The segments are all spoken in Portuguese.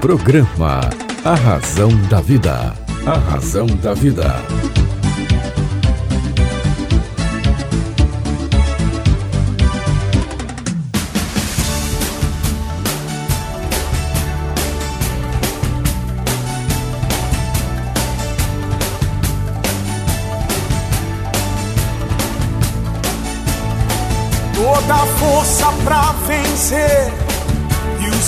Programa A Razão da Vida. A Razão da Vida. Toda força pra vencer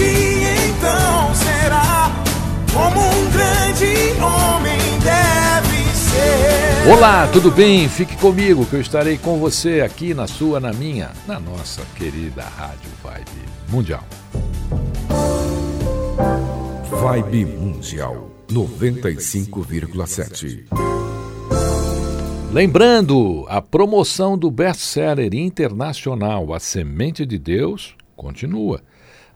E um dia então será como um grande homem deve ser. Olá, tudo bem? Fique comigo que eu estarei com você aqui na sua, na minha, na nossa querida Rádio Vibe Mundial. Vibe Mundial 95,7. Lembrando, a promoção do best-seller internacional A Semente de Deus continua.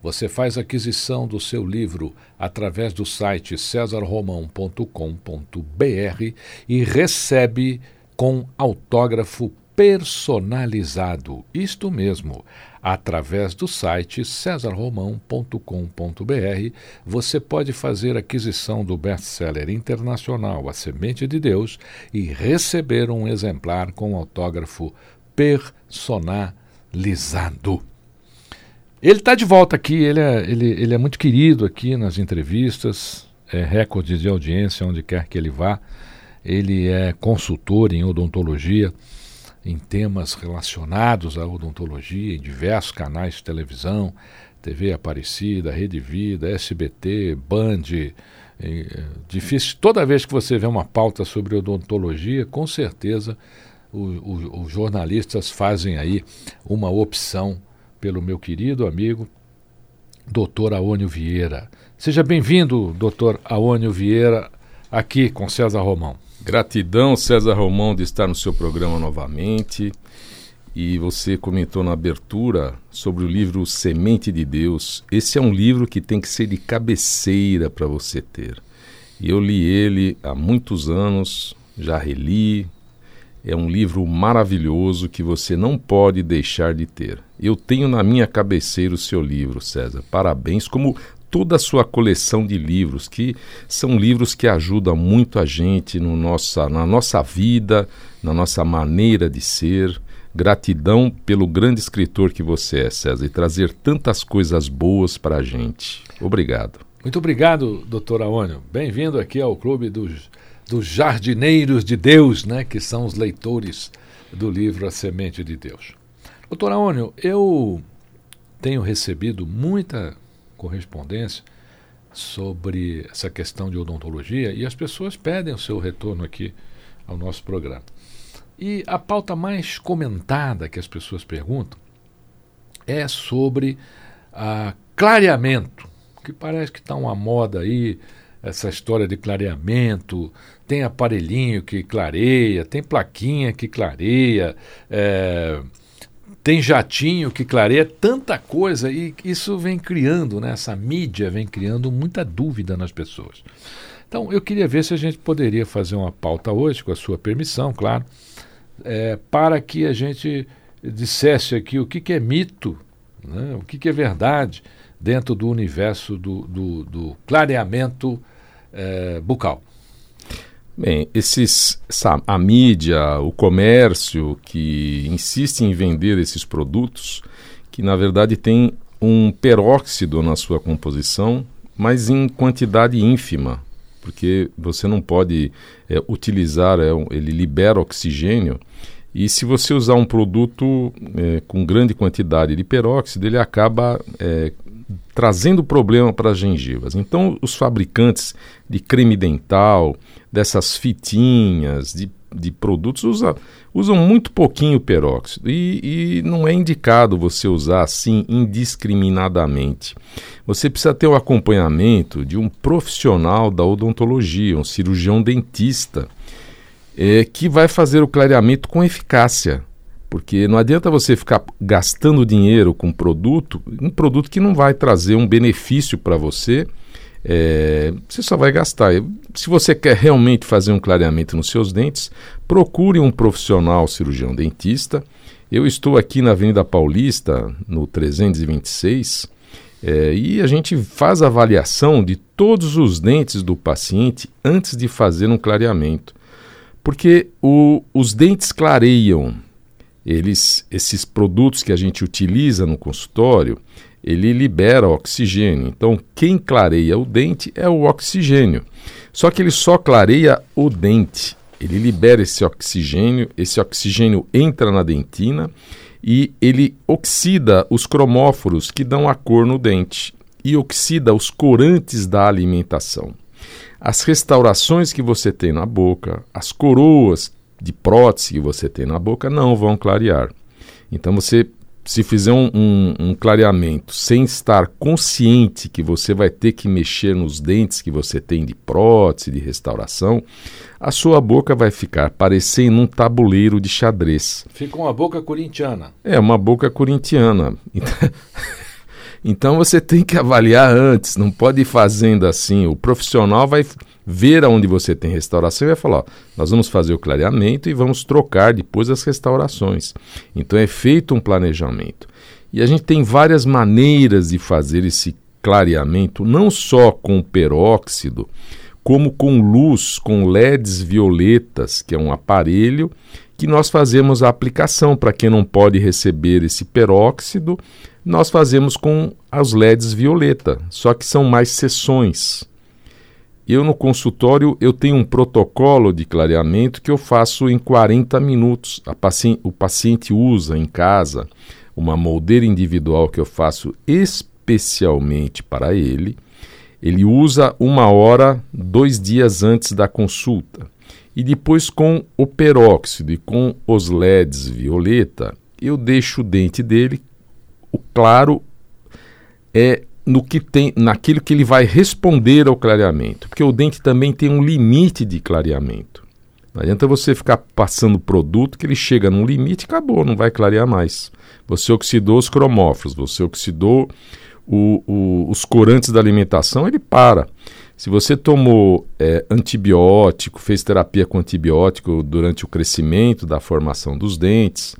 Você faz aquisição do seu livro através do site cesarromão.com.br e recebe com autógrafo personalizado. Isto mesmo, através do site cesarromão.com.br, você pode fazer aquisição do best-seller internacional A Semente de Deus e receber um exemplar com autógrafo personalizado. Ele está de volta aqui, ele é, ele, ele é muito querido aqui nas entrevistas, é recorde de audiência onde quer que ele vá. Ele é consultor em odontologia, em temas relacionados à odontologia, em diversos canais de televisão, TV Aparecida, Rede Vida, SBT, Band. É difícil, toda vez que você vê uma pauta sobre odontologia, com certeza os jornalistas fazem aí uma opção pelo meu querido amigo, doutor Aônio Vieira. Seja bem-vindo, doutor Aônio Vieira, aqui com César Romão. Gratidão, César Romão, de estar no seu programa novamente. E você comentou na abertura sobre o livro Semente de Deus. Esse é um livro que tem que ser de cabeceira para você ter. Eu li ele há muitos anos, já reli. É um livro maravilhoso que você não pode deixar de ter. Eu tenho na minha cabeceira o seu livro, César. Parabéns, como toda a sua coleção de livros, que são livros que ajudam muito a gente no nossa, na nossa vida, na nossa maneira de ser. Gratidão pelo grande escritor que você é, César, e trazer tantas coisas boas para a gente. Obrigado. Muito obrigado, doutor Aônio. Bem-vindo aqui ao Clube dos, dos Jardineiros de Deus, né, que são os leitores do livro A Semente de Deus. Doutor Aônio, eu tenho recebido muita correspondência sobre essa questão de odontologia e as pessoas pedem o seu retorno aqui ao nosso programa. E a pauta mais comentada que as pessoas perguntam é sobre a clareamento, que parece que está uma moda aí, essa história de clareamento, tem aparelhinho que clareia, tem plaquinha que clareia, é, tem jatinho que clareia, tanta coisa, e isso vem criando, né, essa mídia vem criando muita dúvida nas pessoas. Então, eu queria ver se a gente poderia fazer uma pauta hoje, com a sua permissão, claro, é, para que a gente dissesse aqui o que, que é mito, né, o que, que é verdade dentro do universo do, do, do clareamento é, bucal. Bem, esses, essa, a mídia, o comércio que insiste em vender esses produtos, que na verdade tem um peróxido na sua composição, mas em quantidade ínfima, porque você não pode é, utilizar, é, ele libera oxigênio, e se você usar um produto é, com grande quantidade de peróxido, ele acaba é, trazendo problema para as gengivas. Então, os fabricantes de creme dental, dessas fitinhas, de de produtos usa, usam muito pouquinho peróxido e, e não é indicado você usar assim indiscriminadamente. Você precisa ter o acompanhamento de um profissional da odontologia, um cirurgião dentista, é, que vai fazer o clareamento com eficácia. Porque não adianta você ficar gastando dinheiro com produto, um produto que não vai trazer um benefício para você é, você só vai gastar. Se você quer realmente fazer um clareamento nos seus dentes, procure um profissional cirurgião dentista. Eu estou aqui na Avenida Paulista, no 326, é, e a gente faz avaliação de todos os dentes do paciente antes de fazer um clareamento. Porque o, os dentes clareiam, eles, esses produtos que a gente utiliza no consultório, ele libera oxigênio. Então, quem clareia o dente é o oxigênio. Só que ele só clareia o dente. Ele libera esse oxigênio, esse oxigênio entra na dentina e ele oxida os cromóforos que dão a cor no dente e oxida os corantes da alimentação. As restaurações que você tem na boca, as coroas de prótese que você tem na boca não vão clarear. Então você se fizer um, um, um, clareamento sem estar consciente que você vai ter que mexer nos dentes que você tem de prótese, de restauração, a sua boca vai ficar parecendo um tabuleiro de xadrez. Fica uma boca corintiana. É, uma boca corintiana. Então, então você tem que avaliar antes, não pode ir fazendo assim. O profissional vai ver aonde você tem restauração e vai falar: ó, nós vamos fazer o clareamento e vamos trocar depois as restaurações. Então é feito um planejamento. E a gente tem várias maneiras de fazer esse clareamento, não só com peróxido, como com luz, com LEDs violetas, que é um aparelho que nós fazemos a aplicação para quem não pode receber esse peróxido, nós fazemos com as LEDs violeta, só que são mais sessões. Eu no consultório eu tenho um protocolo de clareamento que eu faço em 40 minutos. Paci o paciente usa em casa uma moldeira individual que eu faço especialmente para ele. Ele usa uma hora, dois dias antes da consulta. E depois com o peróxido e com os LEDs violeta, eu deixo o dente dele, o claro é no que tem, naquilo que ele vai responder ao clareamento, porque o dente também tem um limite de clareamento. Não adianta você ficar passando produto que ele chega num limite e acabou, não vai clarear mais. Você oxidou os cromóforos, você oxidou o, o, os corantes da alimentação, ele para. Se você tomou é, antibiótico, fez terapia com antibiótico durante o crescimento da formação dos dentes,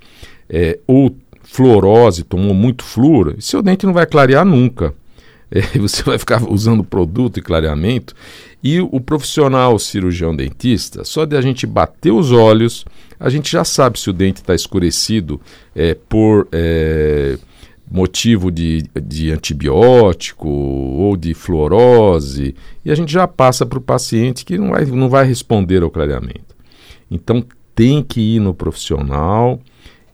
é, ou fluorose, tomou muito flúor, seu dente não vai clarear nunca é, você vai ficar usando produto e clareamento. E o profissional cirurgião dentista, só de a gente bater os olhos, a gente já sabe se o dente está escurecido é, por é, motivo de, de antibiótico ou de fluorose, e a gente já passa para o paciente que não vai, não vai responder ao clareamento. Então tem que ir no profissional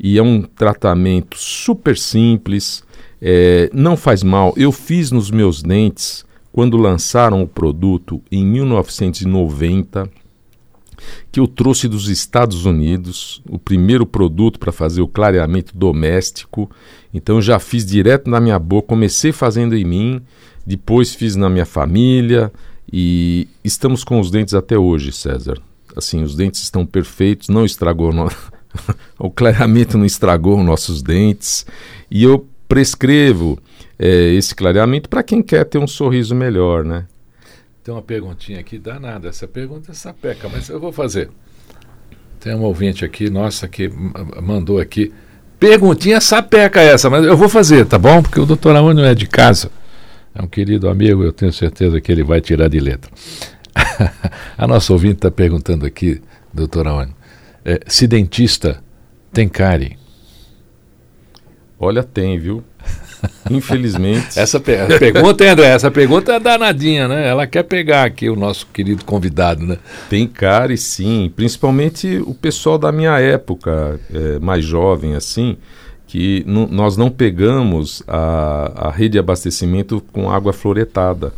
e é um tratamento super simples é, não faz mal. Eu fiz nos meus dentes quando lançaram o produto em 1990, que eu trouxe dos Estados Unidos, o primeiro produto para fazer o clareamento doméstico. Então já fiz direto na minha boca, comecei fazendo em mim, depois fiz na minha família e estamos com os dentes até hoje, César. Assim, os dentes estão perfeitos, não estragou. o clareamento não estragou nossos dentes. E eu prescrevo é, esse clareamento para quem quer ter um sorriso melhor, né? Tem uma perguntinha aqui, danada. Essa pergunta é sapeca, mas eu vou fazer. Tem um ouvinte aqui, nossa, que mandou aqui. Perguntinha sapeca essa, mas eu vou fazer, tá bom? Porque o doutor Aônio é de casa. É um querido amigo, eu tenho certeza que ele vai tirar de letra. A nossa ouvinte está perguntando aqui, doutor Aônio, é, se dentista tem cárie. Olha, tem, viu? Infelizmente. essa per pergunta, André, essa pergunta é danadinha, né? Ela quer pegar aqui o nosso querido convidado, né? Tem cara e sim, principalmente o pessoal da minha época, é, mais jovem assim, que nós não pegamos a, a rede de abastecimento com água floretada.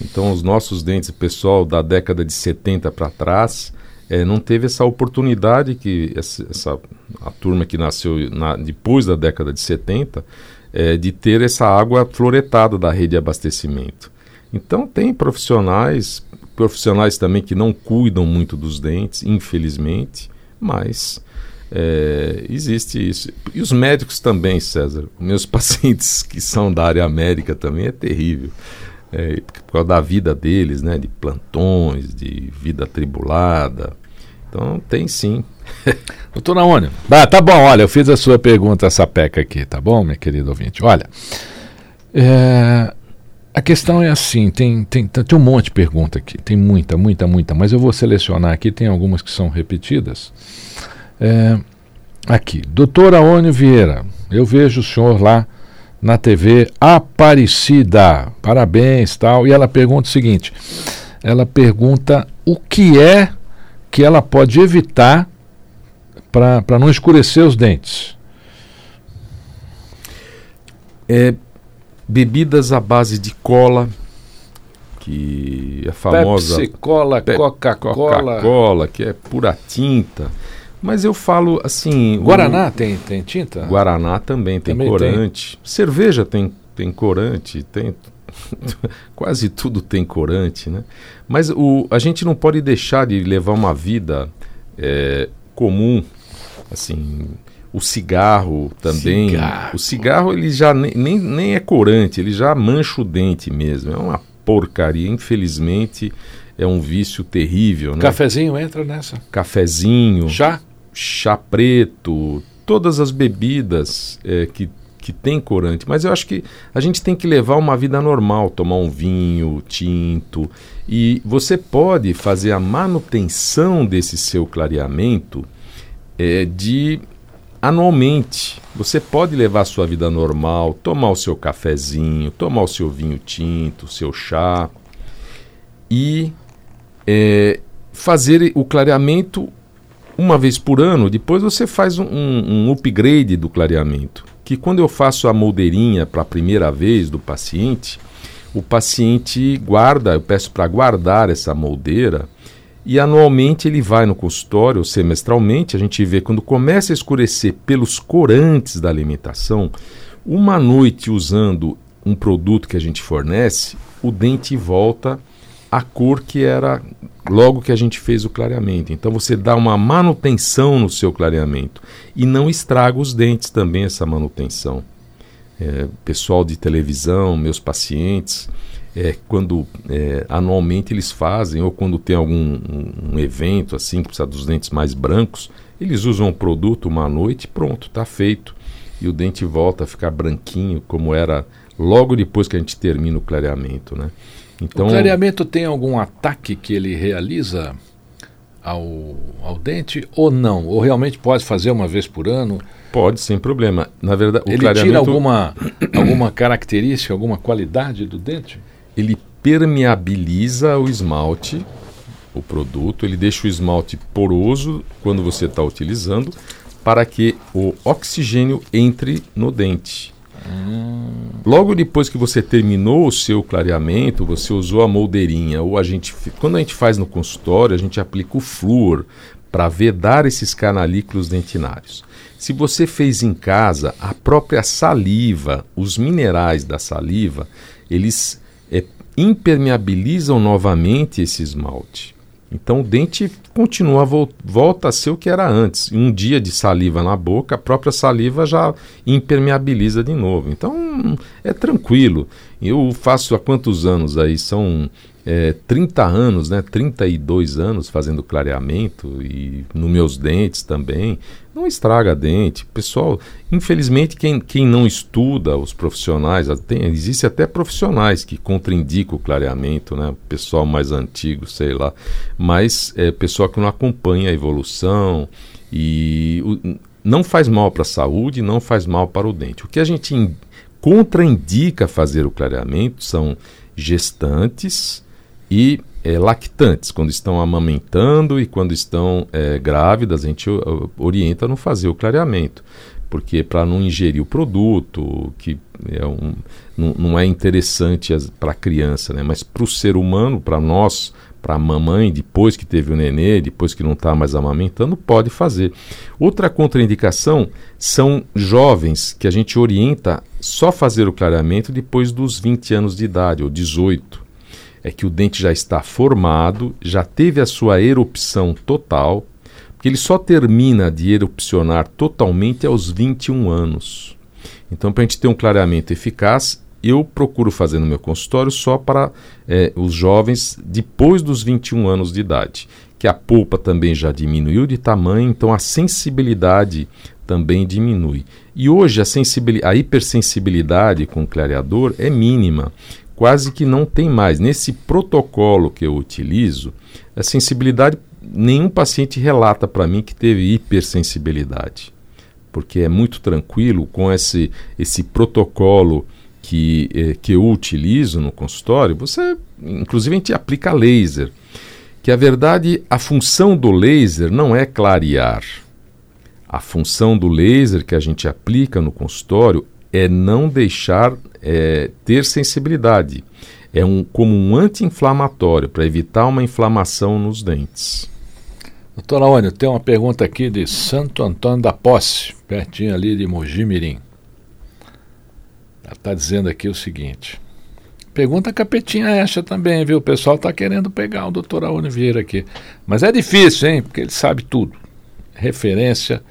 Então, os nossos dentes, pessoal da década de 70 para trás, é, não teve essa oportunidade que essa, essa a turma que nasceu na, depois da década de 70 é, de ter essa água floretada da rede de abastecimento. Então tem profissionais, profissionais também que não cuidam muito dos dentes, infelizmente, mas é, existe isso. E os médicos também, César. Meus pacientes que são da área médica também é terrível. É, por causa da vida deles, né? De plantões, de vida atribulada. Então tem sim. Doutor Naônio, ah, tá bom, olha, eu fiz a sua pergunta, essa peca aqui, tá bom, minha querida ouvinte? Olha, é, a questão é assim, tem, tem, tem um monte de pergunta aqui, tem muita, muita, muita, mas eu vou selecionar aqui, tem algumas que são repetidas. É, aqui, doutora Aônio Vieira, eu vejo o senhor lá na TV Aparecida, parabéns tal, e ela pergunta o seguinte, ela pergunta o que é que ela pode evitar para não escurecer os dentes. É, bebidas à base de cola, que é famosa. Pepsi, cola, Coca-Cola. Coca-Cola, que é pura tinta. Mas eu falo assim. Guaraná o... tem, tem tinta? Guaraná também tem também corante. Tem. Cerveja tem, tem corante, tem. Quase tudo tem corante, né? Mas o, a gente não pode deixar de levar uma vida é, comum, assim, o cigarro também. Cigarro. O cigarro ele já nem, nem, nem é corante, ele já mancha o dente mesmo. É uma porcaria. Infelizmente, é um vício terrível. Né? Cafezinho entra nessa? Cafezinho. Chá? Chá preto. Todas as bebidas é, que, que tem corante. Mas eu acho que a gente tem que levar uma vida normal, tomar um vinho tinto. E você pode fazer a manutenção desse seu clareamento é, de anualmente. Você pode levar a sua vida normal, tomar o seu cafezinho, tomar o seu vinho tinto, o seu chá e é, fazer o clareamento uma vez por ano. Depois você faz um, um upgrade do clareamento. Que quando eu faço a moldeirinha para a primeira vez do paciente, o paciente guarda, eu peço para guardar essa moldeira e anualmente ele vai no consultório, semestralmente, a gente vê quando começa a escurecer pelos corantes da alimentação, uma noite usando um produto que a gente fornece, o dente volta à cor que era logo que a gente fez o clareamento. Então você dá uma manutenção no seu clareamento e não estraga os dentes também essa manutenção. É, pessoal de televisão, meus pacientes, é, quando é, anualmente eles fazem, ou quando tem algum um, um evento assim, que precisa dos dentes mais brancos, eles usam o produto uma noite pronto, está feito. E o dente volta a ficar branquinho, como era logo depois que a gente termina o clareamento. Né? Então, o clareamento tem algum ataque que ele realiza ao, ao dente ou não? Ou realmente pode fazer uma vez por ano? Pode, sem problema. Na verdade, o ele clareamento... tira alguma, alguma característica, alguma qualidade do dente? ele permeabiliza o esmalte, o produto, ele deixa o esmalte poroso quando você está utilizando, para que o oxigênio entre no dente. Logo depois que você terminou o seu clareamento, você usou a moldeirinha, ou a gente, quando a gente faz no consultório, a gente aplica o flúor para vedar esses canalículos dentinários. Se você fez em casa, a própria saliva, os minerais da saliva, eles impermeabilizam novamente esse esmalte. Então o dente continua volta a ser o que era antes. Um dia de saliva na boca, a própria saliva já impermeabiliza de novo. Então é tranquilo. Eu faço há quantos anos aí? São é, 30 anos, né, 32 anos fazendo clareamento e nos meus dentes também, não estraga dente. Pessoal, infelizmente, quem, quem não estuda, os profissionais, tem, existe até profissionais que contraindicam o clareamento, né, pessoal mais antigo, sei lá, mas é pessoal que não acompanha a evolução e o, não faz mal para a saúde, não faz mal para o dente. O que a gente contraindica fazer o clareamento são gestantes, e é, lactantes, quando estão amamentando e quando estão é, grávidas, a gente orienta a não fazer o clareamento, porque para não ingerir o produto, que é um, não, não é interessante para a criança, né? mas para o ser humano, para nós, para a mamãe depois que teve o nenê, depois que não está mais amamentando, pode fazer. Outra contraindicação são jovens que a gente orienta só fazer o clareamento depois dos 20 anos de idade, ou 18. É que o dente já está formado, já teve a sua erupção total, porque ele só termina de erupcionar totalmente aos 21 anos. Então, para a gente ter um clareamento eficaz, eu procuro fazer no meu consultório só para é, os jovens depois dos 21 anos de idade, que a polpa também já diminuiu de tamanho, então a sensibilidade também diminui. E hoje a, a hipersensibilidade com o clareador é mínima, quase que não tem mais. Nesse protocolo que eu utilizo, a sensibilidade, nenhum paciente relata para mim que teve hipersensibilidade, porque é muito tranquilo com esse, esse protocolo que, eh, que eu utilizo no consultório, você, inclusive, a gente aplica laser. Que a verdade, a função do laser não é clarear. A função do laser que a gente aplica no consultório é não deixar é, ter sensibilidade. É um, como um anti-inflamatório para evitar uma inflamação nos dentes. Doutor Aônio, tem uma pergunta aqui de Santo Antônio da Posse, pertinho ali de Mogi Mirim. Ela está dizendo aqui o seguinte. Pergunta capetinha essa também, viu? O pessoal está querendo pegar o doutor Aone Vieira aqui. Mas é difícil, hein? Porque ele sabe tudo. Referência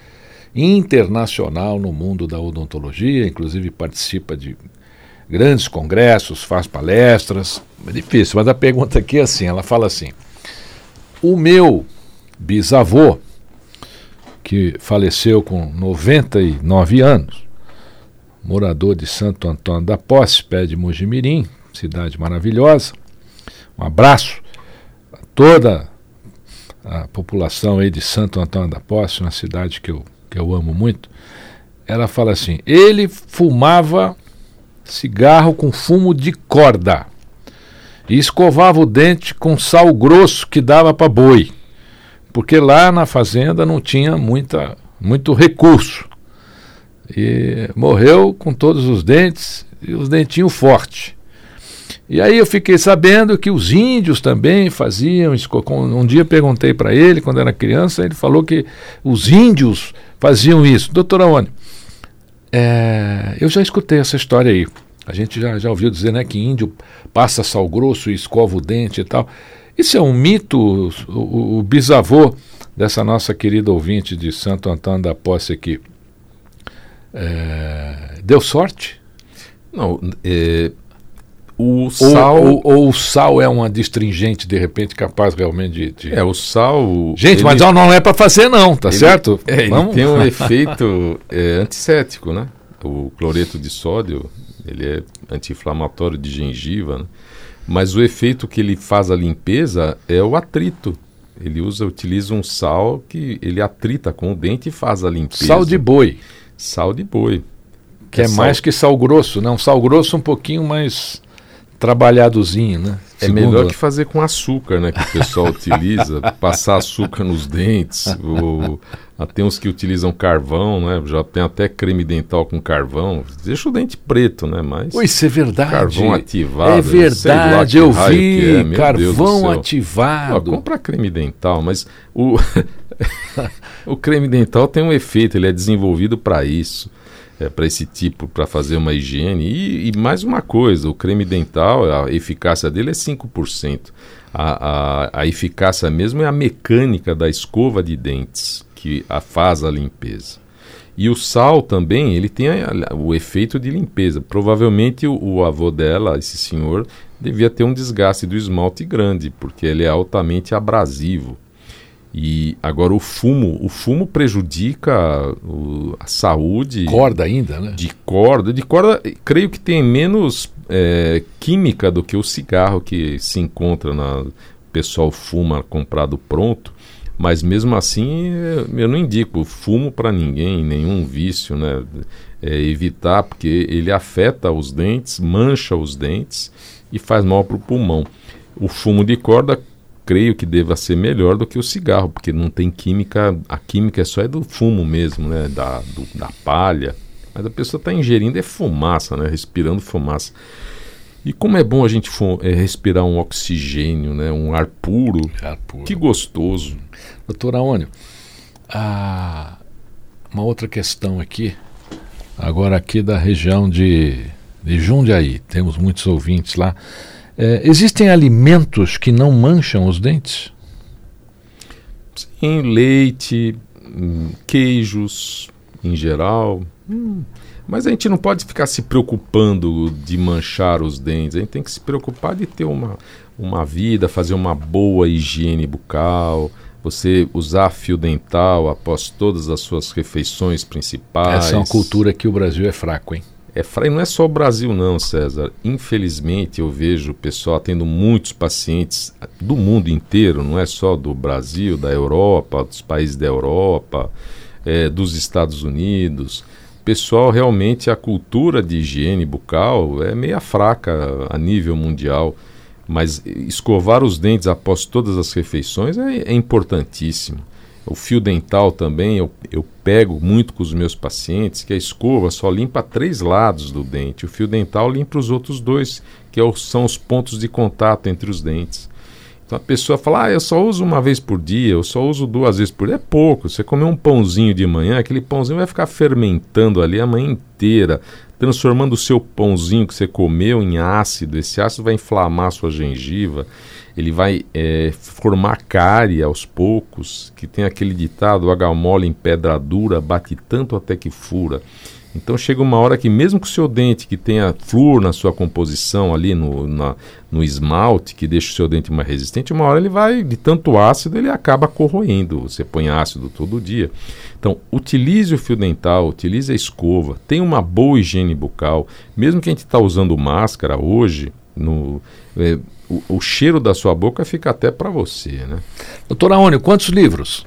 internacional no mundo da odontologia, inclusive participa de grandes congressos, faz palestras. É difícil, mas a pergunta aqui é assim: ela fala assim. O meu bisavô, que faleceu com 99 anos, morador de Santo Antônio da Posse, pé de Mojimirim, cidade maravilhosa. Um abraço a toda a população aí de Santo Antônio da Posse, uma cidade que eu, que eu amo muito. Ela fala assim: ele fumava cigarro com fumo de corda e escovava o dente com sal grosso que dava para boi, porque lá na fazenda não tinha muita, muito recurso. E morreu com todos os dentes e os dentinhos fortes. E aí eu fiquei sabendo que os índios também faziam. Um dia perguntei para ele, quando era criança, ele falou que os índios faziam isso. Doutor Aone, é, eu já escutei essa história aí. A gente já, já ouviu dizer né, que índio passa sal grosso e escova o dente e tal. Isso é um mito? O, o, o bisavô dessa nossa querida ouvinte de Santo Antônio da Posse aqui é, deu sorte? Não, é, o sal. Ou, ou, ou, o sal é uma distringente, de repente, capaz realmente de. de... É, o sal. Gente, ele, mas não é para fazer, não, tá ele, certo? É, ele tem um efeito é, antisséptico, né? O cloreto de sódio, ele é anti-inflamatório de gengiva, né? Mas o efeito que ele faz a limpeza é o atrito. Ele usa, utiliza um sal que ele atrita com o dente e faz a limpeza. Sal de boi. Sal de boi. Que é, é mais que sal grosso, não? Sal grosso um pouquinho mais trabalhadozinho, né? É Segundo... melhor que fazer com açúcar, né? Que o pessoal utiliza, passar açúcar nos dentes. Ou... Tem uns que utilizam carvão, né? Já tem até creme dental com carvão. Deixa o dente preto, né? Mas. Ui, isso é verdade. Carvão ativado. É verdade, eu vi. É. Carvão ativado. Ó, compra creme dental, mas o. o creme dental tem um efeito, ele é desenvolvido para isso, é, para esse tipo, para fazer uma higiene. E, e, mais uma coisa, o creme dental, a eficácia dele é 5%. A, a, a eficácia mesmo é a mecânica da escova de dentes que a faz a limpeza. E o sal também, ele tem a, o efeito de limpeza. Provavelmente o, o, avô dela, esse senhor, devia ter um desgaste do esmalte grande, porque ele é altamente abrasivo. E agora o fumo, o fumo prejudica o, a saúde. Corda ainda, né? De corda. De corda, creio que tem menos é, química do que o cigarro que se encontra na. O pessoal fuma comprado pronto. Mas mesmo assim, eu não indico fumo para ninguém, nenhum vício, né? É, evitar, porque ele afeta os dentes, mancha os dentes e faz mal para o pulmão. O fumo de corda creio que deva ser melhor do que o cigarro, porque não tem química, a química é só é do fumo mesmo, né? Da, do, da palha. Mas a pessoa está ingerindo é fumaça, né? Respirando fumaça. E como é bom a gente é, respirar um oxigênio, né? um ar puro. Ar puro. Que gostoso. Doutor Aônio, ah, uma outra questão aqui, agora aqui da região de, de Jundiaí, temos muitos ouvintes lá. É, existem alimentos que não mancham os dentes? Sim, leite, hum, queijos em geral. Hum, mas a gente não pode ficar se preocupando de manchar os dentes. A gente tem que se preocupar de ter uma, uma vida, fazer uma boa higiene bucal, você usar fio dental após todas as suas refeições principais. Essa é uma cultura que o Brasil é fraco, hein? É. Não é só o Brasil, não, César. Infelizmente, eu vejo o pessoal tendo muitos pacientes do mundo inteiro, não é só do Brasil, da Europa, dos países da Europa, é, dos Estados Unidos pessoal realmente a cultura de higiene bucal é meia fraca a nível mundial. Mas escovar os dentes após todas as refeições é, é importantíssimo. O fio dental também, eu, eu pego muito com os meus pacientes, que a escova só limpa três lados do dente. O fio dental limpa os outros dois, que é são os pontos de contato entre os dentes. Então a pessoa fala, ah, eu só uso uma vez por dia, eu só uso duas vezes por dia. É pouco. Você comer um pãozinho de manhã, aquele pãozinho vai ficar fermentando ali a manhã inteira, transformando o seu pãozinho que você comeu em ácido. Esse ácido vai inflamar a sua gengiva, ele vai é, formar cárie aos poucos, que tem aquele ditado, água mole em pedra dura, bate tanto até que fura. Então chega uma hora que mesmo que o seu dente que tenha flúor na sua composição ali no, na, no esmalte, que deixa o seu dente mais resistente, uma hora ele vai, de tanto ácido, ele acaba corroendo. Você põe ácido todo dia. Então, utilize o fio dental, utilize a escova, tenha uma boa higiene bucal. Mesmo que a gente está usando máscara hoje, no, é, o, o, cheiro da sua boca fica até para você, né? Doutor Aônio, quantos livros?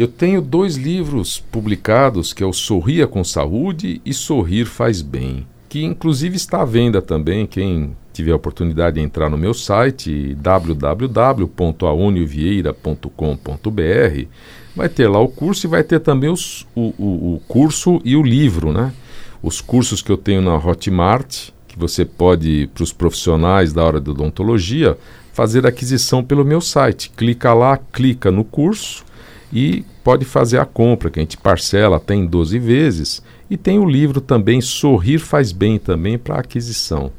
Eu tenho dois livros publicados, que é o Sorria com Saúde e Sorrir Faz Bem, que inclusive está à venda também, quem tiver a oportunidade de entrar no meu site www.aonivieira.com.br vai ter lá o curso e vai ter também os, o, o, o curso e o livro, né? Os cursos que eu tenho na Hotmart, que você pode, para os profissionais da hora da odontologia, fazer aquisição pelo meu site. Clica lá, clica no curso e pode fazer a compra, que a gente parcela até em 12 vezes. E tem o livro também, Sorrir Faz Bem, também para aquisição.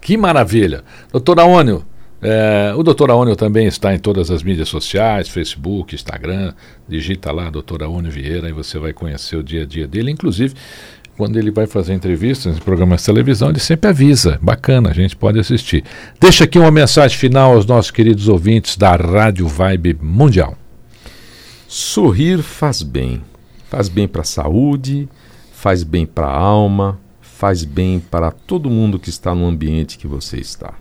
Que maravilha! Doutor Aônio, é, o doutor Aônio também está em todas as mídias sociais, Facebook, Instagram. Digita lá, doutor Aônio Vieira, e você vai conhecer o dia a dia dele. Inclusive, quando ele vai fazer entrevistas em programas de televisão, ele sempre avisa. Bacana, a gente pode assistir. Deixa aqui uma mensagem final aos nossos queridos ouvintes da Rádio Vibe Mundial. Sorrir faz bem. Faz bem para a saúde, faz bem para a alma, faz bem para todo mundo que está no ambiente que você está.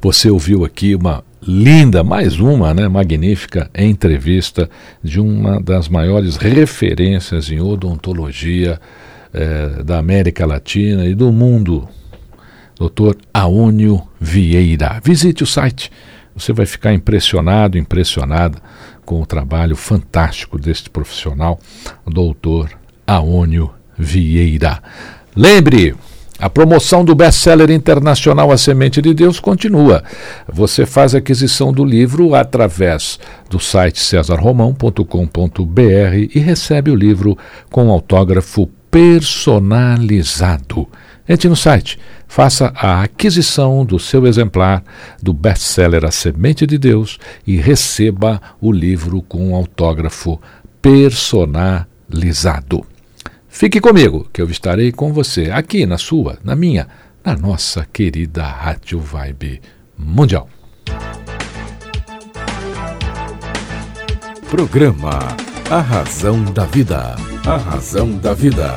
Você ouviu aqui uma linda, mais uma, né, magnífica entrevista de uma das maiores referências em odontologia eh, da América Latina e do mundo, Dr. Aônio Vieira. Visite o site, você vai ficar impressionado, impressionada com o trabalho fantástico deste profissional, doutor Aônio Vieira. Lembre, a promoção do best-seller internacional A Semente de Deus continua. Você faz aquisição do livro através do site cesarromão.com.br e recebe o livro com autógrafo personalizado. Entre no site, faça a aquisição do seu exemplar do best-seller A Semente de Deus e receba o livro com autógrafo personalizado. Fique comigo, que eu estarei com você aqui na sua, na minha, na nossa querida Rádio Vibe Mundial. Programa A Razão da Vida. A Razão da Vida.